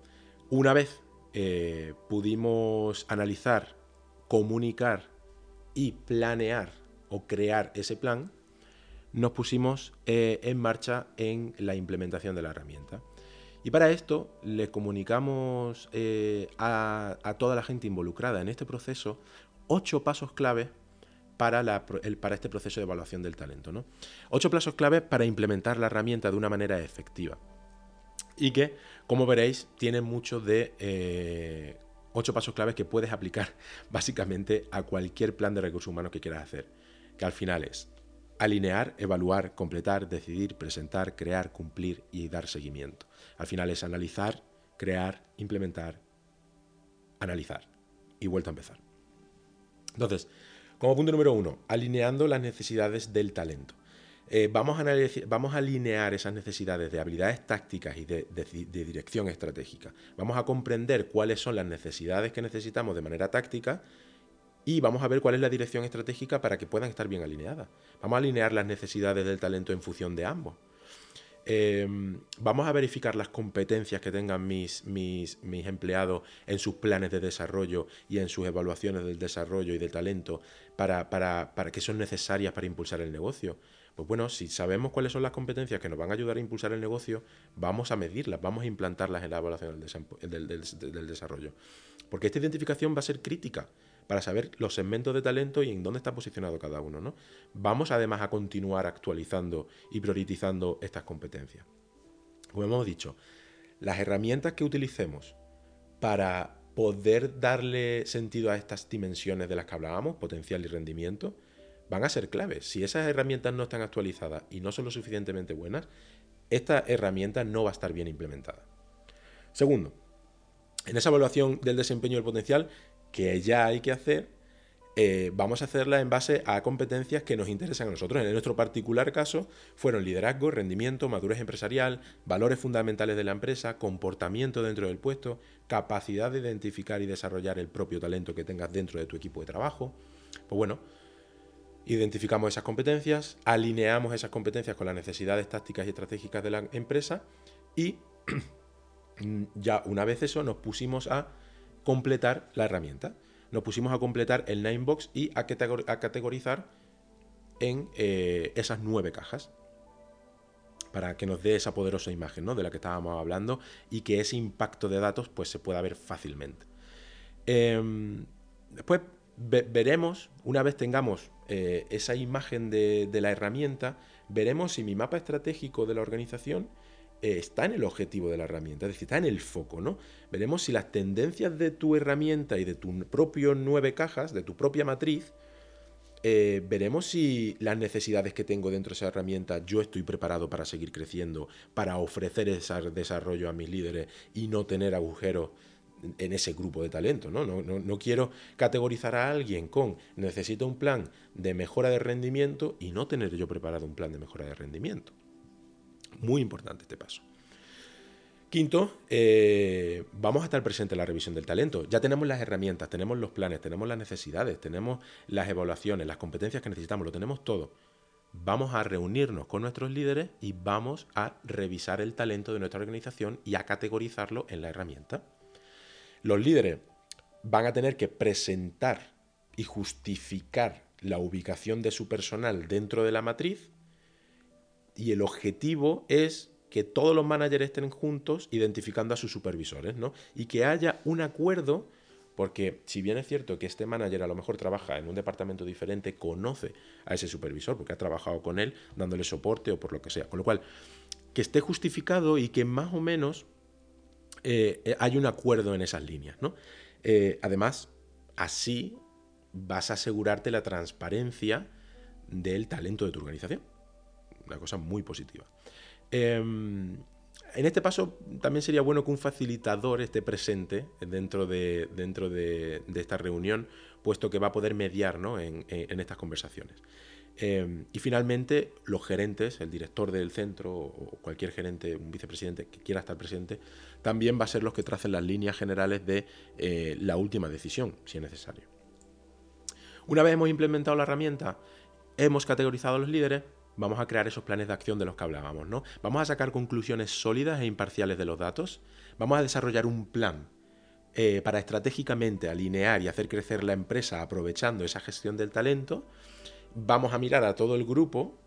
una vez eh, pudimos analizar, comunicar, y planear o crear ese plan, nos pusimos eh, en marcha en la implementación de la herramienta. Y para esto le comunicamos eh, a, toda la gente involucrada en este proceso ocho pasos clave para, para este proceso de evaluación del talento. ¿no? Ocho pasos clave para implementar la herramienta de una manera efectiva. Y que, como veréis, tiene mucho de eh, ocho pasos claves que puedes aplicar (laughs) básicamente a cualquier plan de recursos humanos que quieras hacer. Que al final es alinear, evaluar, completar, decidir, presentar, crear, cumplir y dar seguimiento. Al final es analizar, crear, implementar, analizar y vuelta a empezar. Entonces, como punto número uno, alineando las necesidades del talento. Eh, vamos, a alinear esas necesidades de habilidades tácticas y de, dirección estratégica. Vamos a comprender cuáles son las necesidades que necesitamos de manera táctica y vamos a ver cuál es la dirección estratégica para que puedan estar bien alineadas. Vamos a alinear las necesidades del talento en función de ambos. Em, vamos a verificar las competencias que tengan mis, mis, mis, empleados en sus planes de desarrollo y en sus evaluaciones del desarrollo y del talento para, para, para que son necesarias para impulsar el negocio. Pues bueno, si sabemos cuáles son las competencias que nos van a ayudar a impulsar el negocio, vamos a medirlas, vamos a implantarlas en la evaluación del, desarrollo. Porque esta identificación va a ser crítica para saber los segmentos de talento y en dónde está posicionado cada uno. ¿no? Vamos además a continuar actualizando y priorizando estas competencias. Como hemos dicho, las herramientas que utilicemos para poder darle sentido a estas dimensiones de las que hablábamos, potencial y rendimiento, van a ser claves. Si esas herramientas no están actualizadas y no son lo suficientemente buenas, esta herramienta no va a estar bien implementada. Segundo, en esa evaluación del desempeño del potencial, que ya hay que hacer, eh, vamos a hacerla en base a competencias que nos interesan a nosotros. En nuestro particular caso, fueron liderazgo, rendimiento, madurez empresarial, valores fundamentales de la empresa, comportamiento dentro del puesto, capacidad de identificar y desarrollar el propio talento que tengas dentro de tu equipo de trabajo. Pues bueno, Identificamos esas competencias, alineamos esas competencias con las necesidades tácticas y estratégicas de la empresa y (clears throat) ya una vez eso nos pusimos a completar la herramienta. Nos pusimos a completar el Ninebox y a, categorizar en eh, esas nueve cajas para que nos dé esa poderosa imagen ¿no? de la que estábamos hablando y que ese impacto de datos pues, se pueda ver fácilmente. Em, después veremos, una vez tengamos eh, esa imagen de, la herramienta, veremos si mi mapa estratégico de la organización eh, está en el objetivo de la herramienta, es decir, está en el foco, ¿no? Veremos si las tendencias de tu herramienta y de tu propio nueve cajas, de tu propia matriz, eh, veremos si las necesidades que tengo dentro de esa herramienta yo estoy preparado para seguir creciendo, para ofrecer ese desarrollo a mis líderes y no tener agujeros en ese grupo de talento. ¿no? No, ¿no? quiero categorizar a alguien con necesito un plan de mejora de rendimiento y no tener yo preparado un plan de mejora de rendimiento. Muy importante este paso. Quinto, eh, vamos a estar presentes en la revisión del talento. Ya tenemos las herramientas, tenemos los planes, tenemos las necesidades, tenemos las evaluaciones, las competencias que necesitamos, lo tenemos todo. Vamos a reunirnos con nuestros líderes y vamos a revisar el talento de nuestra organización y a categorizarlo en la herramienta. Los líderes van a tener que presentar y justificar la ubicación de su personal dentro de la matriz y el objetivo es que todos los managers estén juntos identificando a sus supervisores, ¿no? Y que haya un acuerdo, porque si bien es cierto que este manager a lo mejor trabaja en un departamento diferente, conoce a ese supervisor, porque ha trabajado con él, dándole soporte o por lo que sea. Con lo cual, que esté justificado y que más o menos eh, eh, hay un acuerdo en esas líneas. ¿no? Eh, además, así vas a asegurarte la transparencia del talento de tu organización. Una cosa muy positiva. Em, En este paso también sería bueno que un facilitador esté presente dentro de, dentro de, esta reunión, puesto que va a poder mediar en, estas conversaciones. Eh, y finalmente, los gerentes, el director del centro o cualquier gerente, un vicepresidente que quiera estar presente, también va a ser los que tracen las líneas generales de eh, la última decisión, si es necesario. Una vez hemos implementado la herramienta, hemos categorizado a los líderes, vamos a crear esos planes de acción de los que hablábamos, ¿no? Vamos a sacar conclusiones sólidas e imparciales de los datos, vamos a desarrollar un plan eh, para estratégicamente alinear y hacer crecer la empresa aprovechando esa gestión del talento, vamos a mirar a todo el grupo,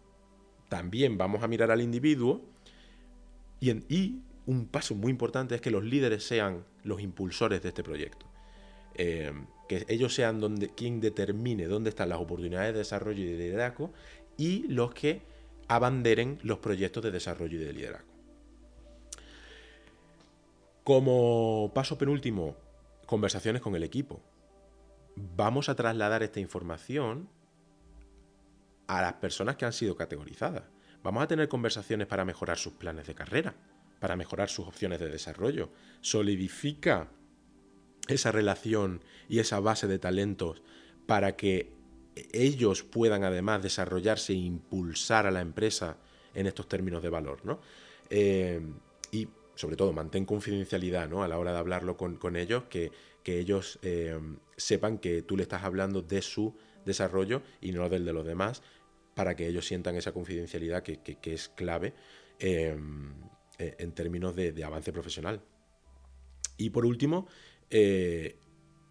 también vamos a mirar al individuo y, un paso muy importante es que los líderes sean los impulsores de este proyecto. Eh, que ellos sean quien determine dónde están las oportunidades de desarrollo y de liderazgo y los que abanderen los proyectos de desarrollo y de liderazgo. Como paso penúltimo, conversaciones con el equipo. Vamos a trasladar esta información a las personas que han sido categorizadas. Vamos a tener conversaciones para mejorar sus planes de carrera, para mejorar sus opciones de desarrollo. Solidifica esa relación y esa base de talentos para que ellos puedan además desarrollarse e impulsar a la empresa en estos términos de valor. ¿no? Eh, y sobre todo, mantén confidencialidad ¿no? a la hora de hablarlo con, ellos, que, ellos eh, sepan que tú le estás hablando de su desarrollo y no del de los demás, para que ellos sientan esa confidencialidad que, es clave eh, en términos de, avance profesional. Y por último,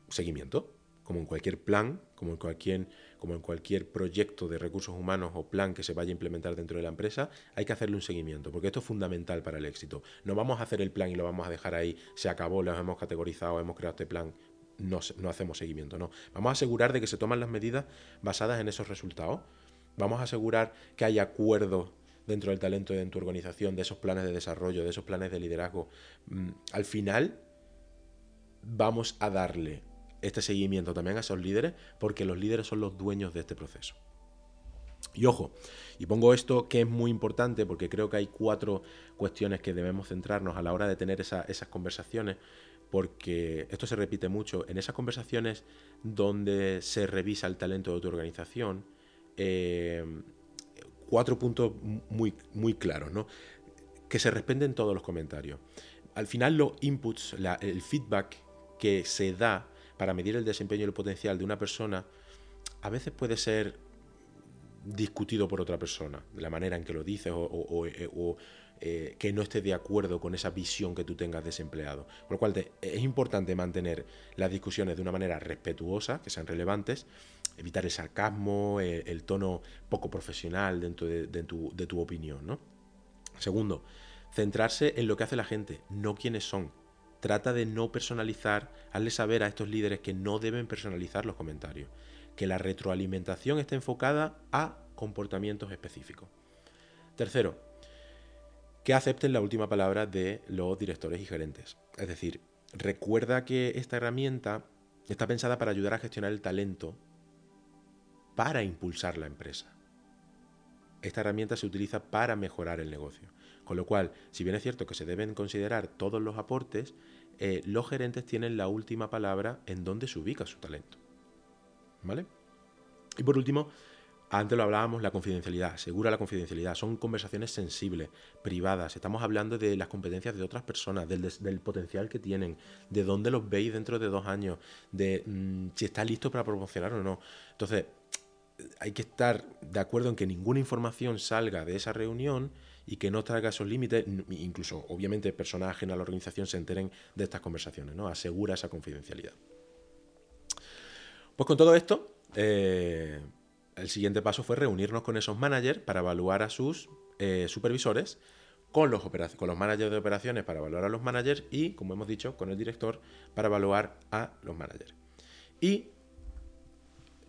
seguimiento, como en cualquier plan, como en cualquier como en cualquier proyecto de recursos humanos o plan que se vaya a implementar dentro de la empresa, hay que hacerle un seguimiento, porque esto es fundamental para el éxito. No vamos a hacer el plan y lo vamos a dejar ahí, se acabó, lo hemos categorizado, hemos creado este plan, no, no hacemos seguimiento, no. Vamos a asegurar de que se toman las medidas basadas en esos resultados. Vamos a asegurar que hay acuerdos dentro del talento y en tu organización, de esos planes de desarrollo, de esos planes de liderazgo. Mm, al final, vamos a darle este seguimiento también a esos líderes, porque los líderes son los dueños de este proceso. Y ojo, y pongo esto que es muy importante porque creo que hay cuatro cuestiones que debemos centrarnos a la hora de tener esas conversaciones, porque esto se repite mucho. En esas conversaciones donde se revisa el talento de tu organización, eh, cuatro puntos muy, muy claros, ¿no? Que se respenden todos los comentarios. Al final los inputs, el feedback que se da para medir el desempeño y el potencial de una persona, a veces puede ser discutido por otra persona, de la manera en que lo dices o, eh, eh, que no esté de acuerdo con esa visión que tú tengas de ese. Por lo cual es importante mantener las discusiones de una manera respetuosa, que sean relevantes, evitar el sarcasmo, el, tono poco profesional dentro de, tu, opinión. ¿no? Segundo, centrarse en lo que hace la gente, no quiénes son trata de no personalizar, hazle saber a estos líderes que no deben personalizar los comentarios, que la retroalimentación está enfocada a comportamientos específicos. Tercero, que acepten la última palabra de los directores y gerentes. Es decir, recuerda que esta herramienta está pensada para ayudar a gestionar el talento para impulsar la empresa. Esta herramienta se utiliza para mejorar el negocio. Con lo cual, si bien es cierto que se deben considerar todos los aportes, eh, los gerentes tienen la última palabra en dónde se ubica su talento. ¿Vale? Y por último, antes lo hablábamos, la confidencialidad, segura la confidencialidad. Son conversaciones sensibles, privadas. Estamos hablando de las competencias de otras personas, del, potencial que tienen, de dónde los veis dentro de dos años, de mm, si está listo para promocionar o no. Entonces, hay que estar de acuerdo en que ninguna información salga de esa reunión y que no traiga esos límites, incluso obviamente personas ajenas a la organización se enteren de estas conversaciones, ¿no? Asegura esa confidencialidad. Pues con todo esto, eh, el siguiente paso fue reunirnos con esos managers para evaluar a sus eh, supervisores, con los, con los managers de operaciones para evaluar a los managers y, como hemos dicho, con el director para evaluar a los managers. Y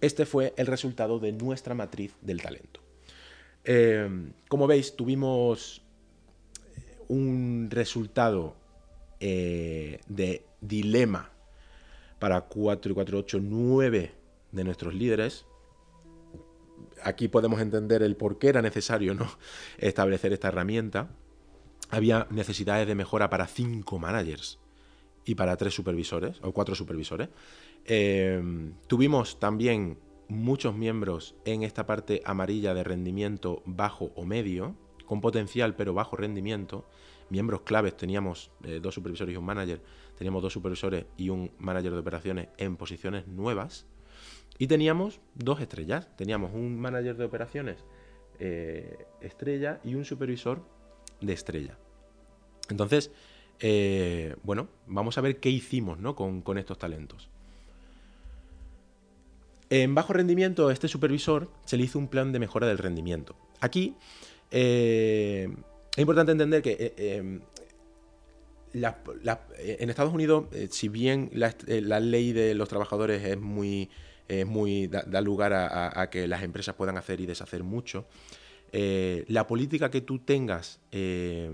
este fue el resultado de nuestra matriz del talento. Em, como veis, tuvimos eh, un resultado eh, de dilema para 4 y 4, 8, 9 de nuestros líderes. Aquí podemos entender el por qué era necesario ¿no? (laughs) establecer esta herramienta. había necesidades de mejora para cinco managers y para tres supervisores o cuatro supervisores. Eh, tuvimos también muchos miembros en esta parte amarilla de rendimiento bajo o medio, con potencial pero bajo rendimiento. Miembros claves teníamos eh, dos supervisores y un manager, teníamos dos supervisores y un manager de operaciones en posiciones nuevas. Y teníamos dos estrellas, teníamos un manager de operaciones eh, estrella y un supervisor de estrella. Entonces, eh, bueno, vamos a ver qué hicimos con, estos talentos. En bajo rendimiento, a este supervisor se le hizo un plan de mejora del rendimiento. Aquí eh, es importante entender que em, en Estados Unidos, si bien la, ley de los trabajadores es muy, muy da, lugar a, que las empresas puedan hacer y deshacer mucho, eh, la política que tú tengas eh,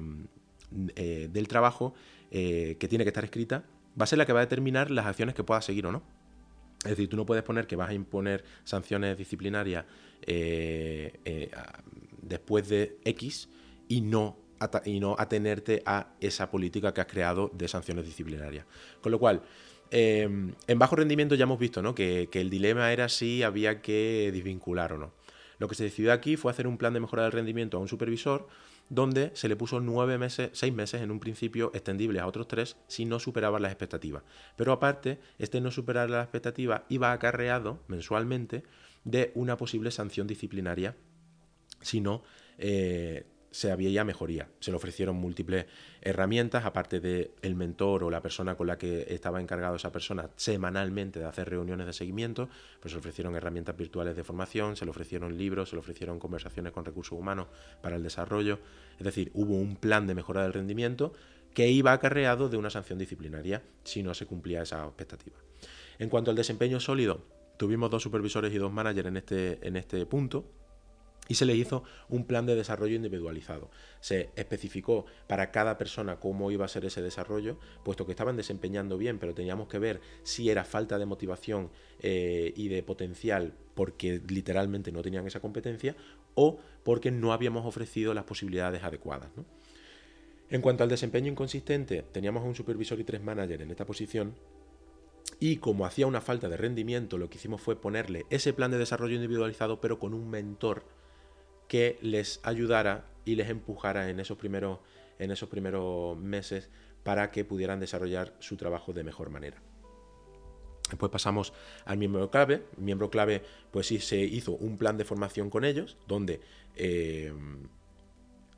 eh, del trabajo que tiene que estar escrita va a ser la que va a determinar las acciones que puedas seguir o no. Es decir, tú no puedes poner que vas a imponer sanciones disciplinarias después de X y no, y no atenerte a esa política que has creado de sanciones disciplinarias. Con lo cual, en bajo rendimiento ya hemos visto ¿no? que, que, el dilema era si había que desvincular o no. Lo que se decidió aquí fue hacer un plan de mejora del rendimiento a un supervisor donde se le puso nueve meses, seis meses en un principio extendibles a otros tres si no superaban las expectativas. Pero aparte, este no superar las expectativas iba acarreado mensualmente de una posible sanción disciplinaria si no eh, se había ya mejoría. Se le ofrecieron múltiples herramientas, aparte de el mentor o la persona con la que estaba encargado esa persona semanalmente de hacer reuniones de seguimiento, pues se le ofrecieron herramientas virtuales de formación, se le ofrecieron libros, se le ofrecieron conversaciones con recursos humanos para el desarrollo. Es decir, hubo un plan de mejora del rendimiento que iba acarreado de una sanción disciplinaria si no se cumplía esa expectativa. En cuanto al desempeño sólido, tuvimos dos supervisores y dos managers en este, en este punto y se le hizo un plan de desarrollo individualizado. Se especificó para cada persona cómo iba a ser ese desarrollo, puesto que estaban desempeñando bien, pero teníamos que ver si era falta de motivación eh, y de potencial porque literalmente no tenían esa competencia o porque no habíamos ofrecido las posibilidades adecuadas. En cuanto al desempeño inconsistente, teníamos a un supervisor y tres managers en esta posición y como hacía una falta de rendimiento, lo que hicimos fue ponerle ese plan de desarrollo individualizado, pero con un mentor que les ayudara y les empujara en esos primeros, en esos primeros meses para que pudieran desarrollar su trabajo de mejor manera. Después pasamos al miembro clave. miembro clave, pues sí, se hizo un plan de formación con ellos, donde eh,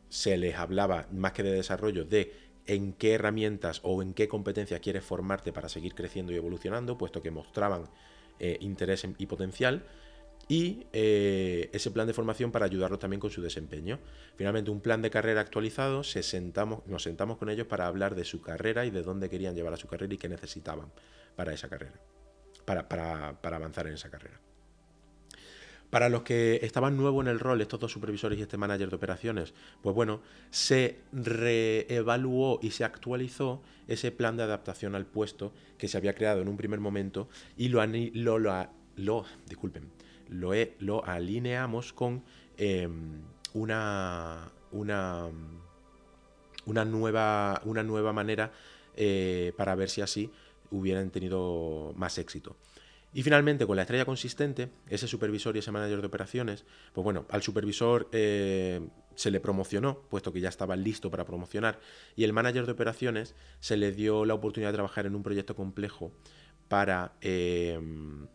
se les hablaba, más que de desarrollo, de en qué herramientas o en qué competencias quieres formarte para seguir creciendo y evolucionando, puesto que mostraban eh, interés y potencial y eh, ese plan de formación para ayudarlos también con su desempeño. Finalmente, un plan de carrera actualizado, nos sentamos con ellos para hablar de su carrera y de dónde querían llevar a su carrera y qué necesitaban para esa carrera, para, avanzar en esa carrera. Para los que estaban nuevos en el rol, estos dos supervisores y este manager de operaciones, pues bueno, se reevaluó y se actualizó ese plan de adaptación al puesto que se había creado en un primer momento y lo, lo, lo, lo disculpen, lo, alineamos con em, una, una, una, nueva, una nueva manera eh, para ver si así hubieran tenido más éxito. Y finalmente, con la estrella consistente, ese supervisor y ese manager de operaciones, pues bueno, al supervisor eh, se le promocionó, puesto que ya estaba listo para promocionar, y el manager de operaciones se le dio la oportunidad de trabajar en un proyecto complejo para em,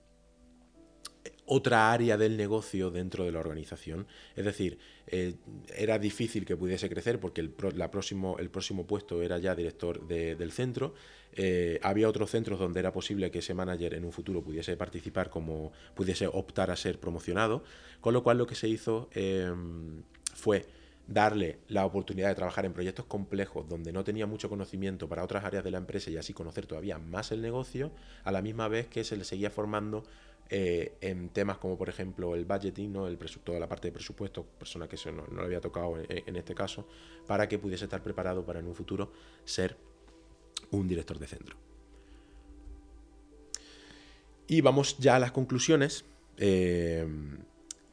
otra área del negocio dentro de la organización. Es decir, eh, era difícil que pudiese crecer porque el, la próximo, el próximo puesto era ya director del centro. Eh, había otros centros donde era posible que ese manager en un futuro pudiese participar como pudiese optar a ser promocionado. Con lo cual lo que se hizo em, fue darle la oportunidad de trabajar en proyectos complejos donde no tenía mucho conocimiento para otras áreas de la empresa y así conocer todavía más el negocio, a la misma vez que se le seguía formando eh, en temas como por ejemplo el budgeting, ¿no? el toda la parte de presupuesto, persona que eso no, le había tocado en, este caso, para que pudiese estar preparado para en un futuro ser un director de centro. Y vamos ya a las conclusiones. Eh,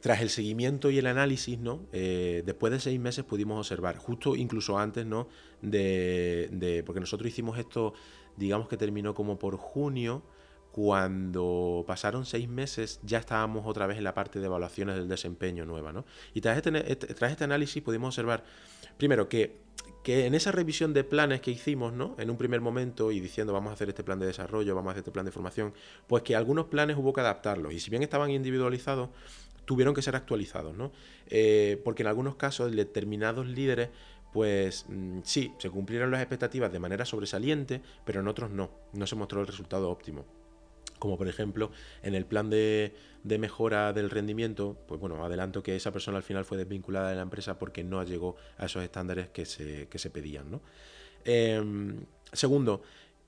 tras el seguimiento y el análisis, ¿no? Eh, después de seis meses pudimos observar, justo incluso antes, ¿no? De, porque nosotros hicimos esto, digamos que terminó como por junio, cuando pasaron seis meses ya estábamos otra vez en la parte de evaluaciones del desempeño nueva, ¿no? Y tras este, tras este análisis pudimos observar, primero, que, que en esa revisión de planes que hicimos, ¿no? En un primer momento y diciendo vamos a hacer este plan de desarrollo, vamos a hacer este plan de formación, pues que algunos planes hubo que adaptarlos. Y si bien estaban individualizados, tuvieron que ser actualizados, ¿no? Eh, porque en algunos casos determinados líderes, pues mm, sí, se cumplieron las expectativas de manera sobresaliente, pero en otros no, no se mostró el resultado óptimo. Como por ejemplo, en el plan de, mejora del rendimiento, pues bueno, adelanto que esa persona al final fue desvinculada de la empresa porque no llegó a esos estándares que se, se pedían, ¿no? Em, segundo,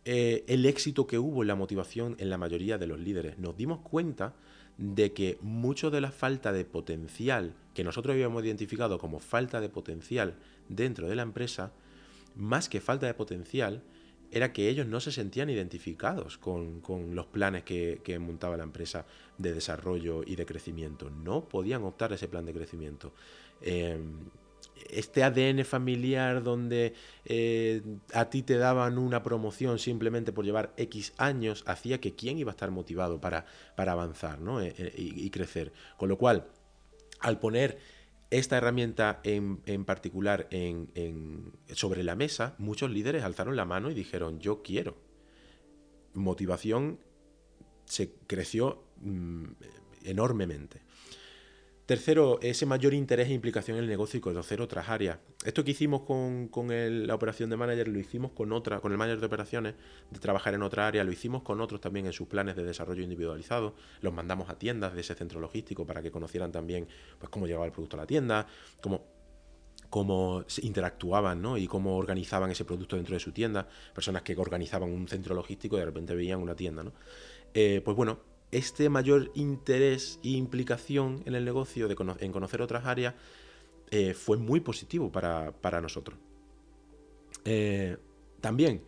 eh, el éxito que hubo en la motivación en la mayoría de los líderes. Nos dimos cuenta de que mucho de la falta de potencial que nosotros habíamos identificado como falta de potencial dentro de la empresa, más que falta de potencial, era que ellos no se sentían identificados con, los planes que, montaba la empresa de desarrollo y de crecimiento. No podían optar a ese plan de crecimiento. Em, este ADN familiar donde eh, a ti te daban una promoción simplemente por llevar X años, hacía que quién iba a estar motivado para, para avanzar eh, eh, y, crecer. Con lo cual, al poner esta herramienta en, particular sobre la mesa, muchos líderes alzaron la mano y dijeron, yo quiero. Motivación se creció mm, enormemente. Tercero, ese mayor interés e implicación en el negocio y conocer otras áreas. Esto que hicimos con, la operación de manager lo hicimos con otra, con el manager de operaciones, de trabajar en otra área, lo hicimos con otros también en sus planes de desarrollo individualizado. Los mandamos a tiendas de ese centro logístico para que conocieran también pues, cómo llegaba el producto a la tienda, cómo, cómo interactuaban ¿no? y cómo organizaban ese producto dentro de su tienda. Personas que organizaban un centro logístico y de repente veían una tienda. ¿no? Eh, pues bueno, este mayor interés e implicación en el negocio, de en conocer otras áreas, eh, fue muy positivo para, nosotros. Eh, también,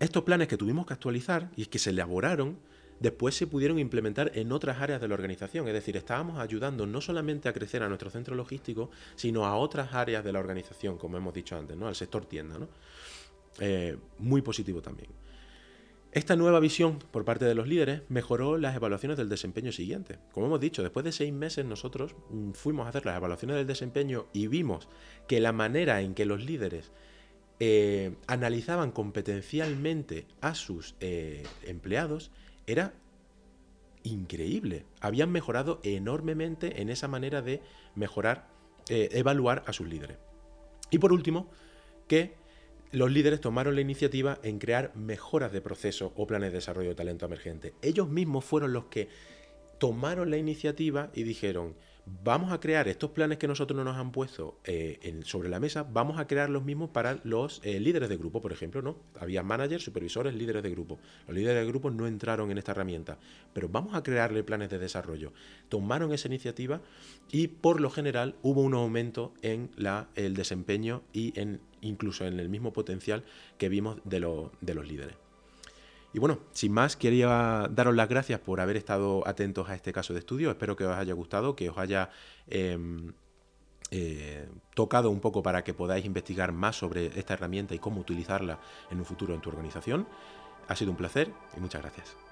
estos planes que tuvimos que actualizar y que se elaboraron, después se pudieron implementar en otras áreas de la organización. Es decir, estábamos ayudando no solamente a crecer a nuestro centro logístico, sino a otras áreas de la organización, como hemos dicho antes, ¿no? al sector tienda. ¿no? Eh, muy positivo también. Esta nueva visión por parte de los líderes mejoró las evaluaciones del desempeño siguiente. Como hemos dicho, después de seis meses nosotros mm, fuimos a hacer las evaluaciones del desempeño y vimos que la manera en que los líderes eh, analizaban competencialmente a sus eh, empleados era increíble. Habían mejorado enormemente en esa manera de mejorar, eh, evaluar a sus líderes. Y por último, que los líderes tomaron la iniciativa en crear mejoras de proceso o planes de desarrollo de talento emergente. Ellos mismos fueron los que tomaron la iniciativa y dijeron, vamos a crear estos planes que nosotros no nos han puesto eh, sobre la mesa, vamos a crear los mismos para los eh, líderes de grupo, por ejemplo, ¿no? Había managers, supervisores, líderes de grupo. Los líderes de grupo no entraron en esta herramienta, pero vamos a crearle planes de desarrollo. Tomaron esa iniciativa y por lo general hubo un aumento en el desempeño y en incluso en el mismo potencial que vimos de, los líderes. Y bueno, sin más, quería daros las gracias por haber estado atentos a este caso de estudio. Espero que os haya gustado, que os haya em, eh, tocado un poco para que podáis investigar más sobre esta herramienta y cómo utilizarla en un futuro en tu organización. Ha sido un placer y muchas gracias.